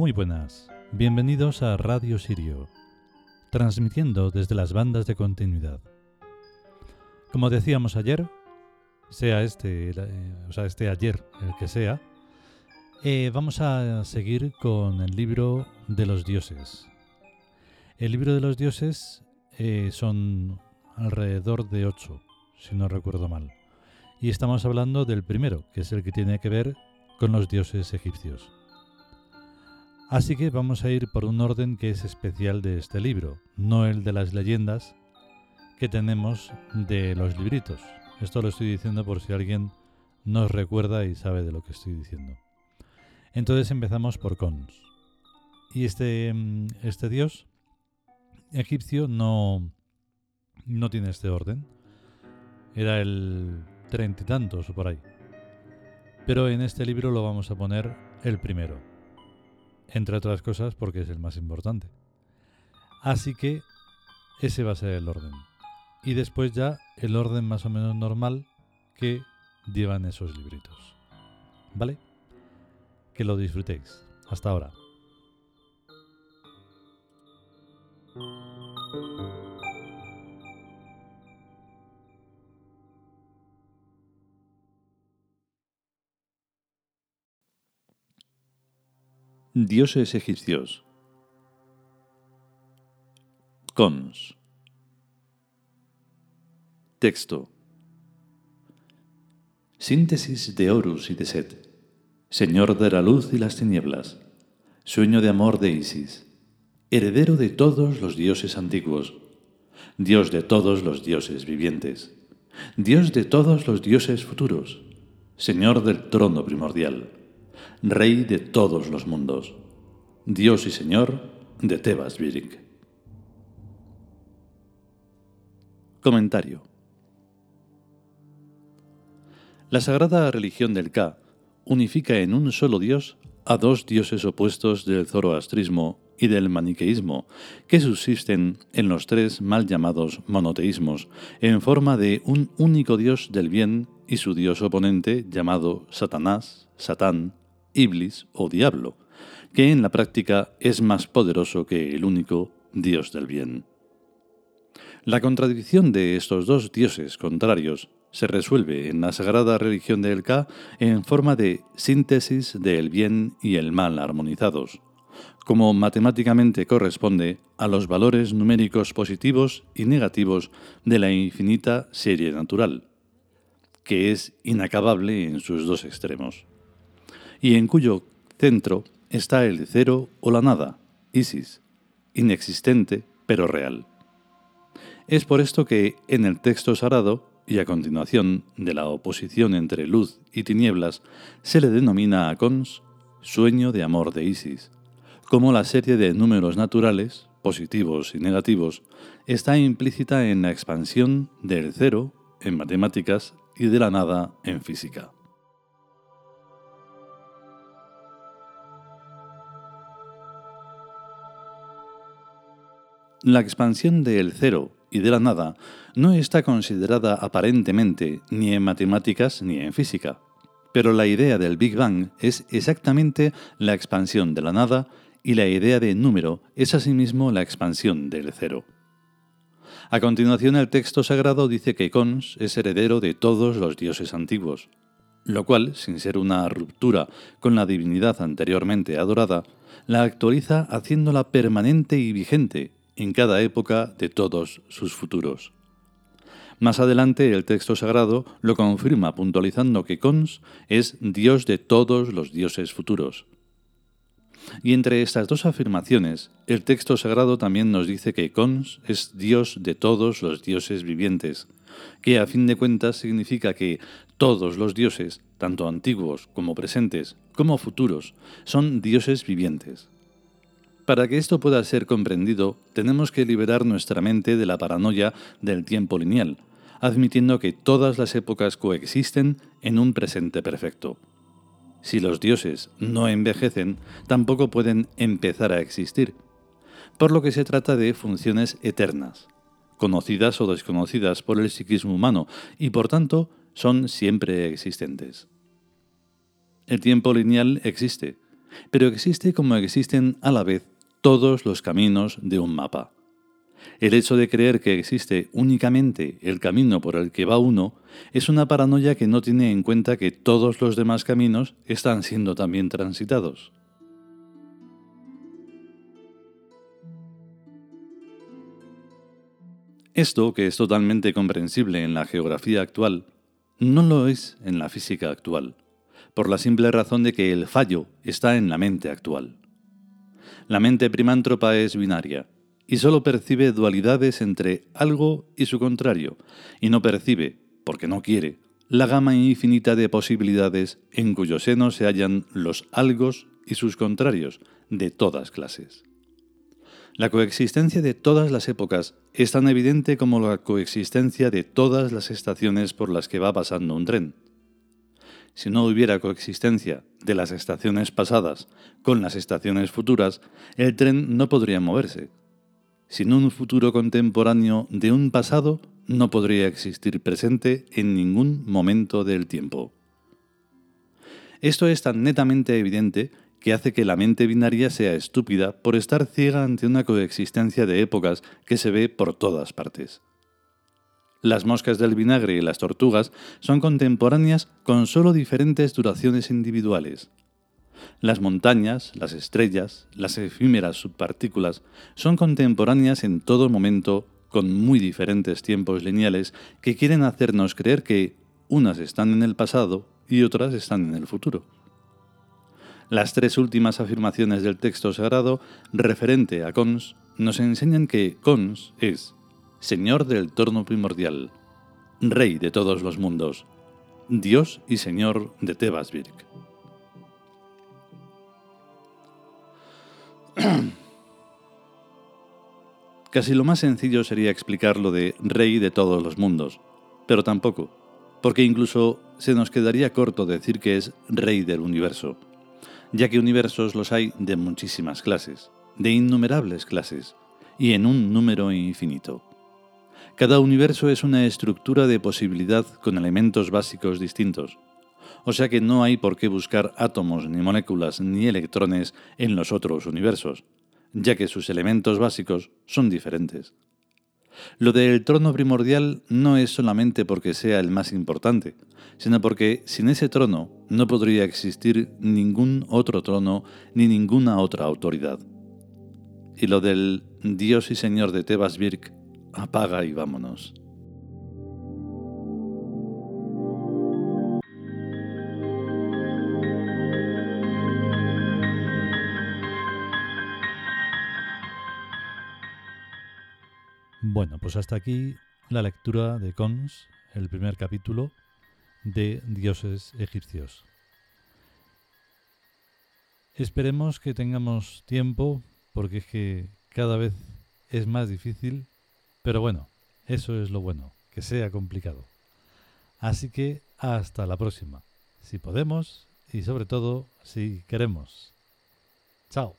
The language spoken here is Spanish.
Muy buenas, bienvenidos a Radio Sirio, transmitiendo desde las bandas de continuidad. Como decíamos ayer, sea este, eh, o sea, este ayer, el que sea, eh, vamos a seguir con el libro de los dioses. El libro de los dioses eh, son alrededor de ocho, si no recuerdo mal. Y estamos hablando del primero, que es el que tiene que ver con los dioses egipcios. Así que vamos a ir por un orden que es especial de este libro, no el de las leyendas que tenemos de los libritos. Esto lo estoy diciendo por si alguien nos recuerda y sabe de lo que estoy diciendo. Entonces empezamos por Cons. Y este, mm, este dios egipcio no, no tiene este orden. Era el treinta y tantos o por ahí. Pero en este libro lo vamos a poner el primero entre otras cosas porque es el más importante. Así que ese va a ser el orden. Y después ya el orden más o menos normal que llevan esos libritos. ¿Vale? Que lo disfrutéis. Hasta ahora. Dioses egipcios. Cons. Texto. Síntesis de Horus y de Set, señor de la luz y las tinieblas, sueño de amor de Isis, heredero de todos los dioses antiguos, dios de todos los dioses vivientes, dios de todos los dioses futuros, señor del trono primordial Rey de todos los mundos, Dios y Señor de Tebas Virik. Comentario. La sagrada religión del Ka unifica en un solo Dios a dos dioses opuestos del zoroastrismo y del maniqueísmo, que subsisten en los tres mal llamados monoteísmos, en forma de un único Dios del bien y su Dios oponente llamado Satanás, Satán, Iblis o diablo, que en la práctica es más poderoso que el único Dios del bien. La contradicción de estos dos dioses contrarios se resuelve en la sagrada religión del Ka en forma de síntesis del bien y el mal armonizados, como matemáticamente corresponde a los valores numéricos positivos y negativos de la infinita serie natural, que es inacabable en sus dos extremos y en cuyo centro está el cero o la nada, Isis, inexistente pero real. Es por esto que en el texto sagrado y a continuación de la oposición entre luz y tinieblas se le denomina a Cons sueño de amor de Isis, como la serie de números naturales, positivos y negativos, está implícita en la expansión del cero en matemáticas y de la nada en física. La expansión del cero y de la nada no está considerada aparentemente ni en matemáticas ni en física, pero la idea del Big Bang es exactamente la expansión de la nada y la idea de número es asimismo la expansión del cero. A continuación el texto sagrado dice que Cons es heredero de todos los dioses antiguos, lo cual, sin ser una ruptura con la divinidad anteriormente adorada, la actualiza haciéndola permanente y vigente en cada época de todos sus futuros. Más adelante el texto sagrado lo confirma puntualizando que Cons es Dios de todos los dioses futuros. Y entre estas dos afirmaciones, el texto sagrado también nos dice que Cons es Dios de todos los dioses vivientes, que a fin de cuentas significa que todos los dioses, tanto antiguos como presentes, como futuros, son dioses vivientes. Para que esto pueda ser comprendido, tenemos que liberar nuestra mente de la paranoia del tiempo lineal, admitiendo que todas las épocas coexisten en un presente perfecto. Si los dioses no envejecen, tampoco pueden empezar a existir, por lo que se trata de funciones eternas, conocidas o desconocidas por el psiquismo humano, y por tanto son siempre existentes. El tiempo lineal existe, pero existe como existen a la vez todos los caminos de un mapa. El hecho de creer que existe únicamente el camino por el que va uno es una paranoia que no tiene en cuenta que todos los demás caminos están siendo también transitados. Esto, que es totalmente comprensible en la geografía actual, no lo es en la física actual, por la simple razón de que el fallo está en la mente actual. La mente primántropa es binaria, y solo percibe dualidades entre algo y su contrario, y no percibe, porque no quiere, la gama infinita de posibilidades en cuyo seno se hallan los algos y sus contrarios de todas clases. La coexistencia de todas las épocas es tan evidente como la coexistencia de todas las estaciones por las que va pasando un tren. Si no hubiera coexistencia de las estaciones pasadas con las estaciones futuras, el tren no podría moverse, sin un futuro contemporáneo de un pasado, no podría existir presente en ningún momento del tiempo. Esto es tan netamente evidente que hace que la mente binaria sea estúpida por estar ciega ante una coexistencia de épocas que se ve por todas partes. Las moscas del vinagre y las tortugas son contemporáneas con solo diferentes duraciones individuales, las montañas, las estrellas, las efímeras subpartículas son contemporáneas en todo momento con muy diferentes tiempos lineales que quieren hacernos creer que unas están en el pasado y otras están en el futuro. Las tres últimas afirmaciones del texto sagrado referente a Cons nos enseñan que Cons es Señor del torno primordial, Rey de todos los mundos, Dios y Señor de Tebasvirk. Casi lo más sencillo sería explicar lo de rey de todos los mundos, pero tampoco, porque incluso se nos quedaría corto decir que es rey del universo, ya que universos los hay de muchísimas clases, de innumerables clases, y en un número infinito. Cada universo es una estructura de posibilidad con elementos básicos distintos, o sea que no hay por qué buscar átomos, ni moléculas, ni electrones en los otros universos, ya que sus elementos básicos son diferentes. Lo del trono primordial no es solamente porque sea el más importante, sino porque sin ese trono no podría existir ningún otro trono ni ninguna otra autoridad. Y lo del Dios y Señor de Tebas Birk, apaga y vámonos. Bueno, pues hasta aquí la lectura de Cons, el primer capítulo de Dioses egipcios. Esperemos que tengamos tiempo, porque es que cada vez es más difícil, pero bueno, eso es lo bueno, que sea complicado. Así que hasta la próxima, si podemos y sobre todo si queremos. Chao.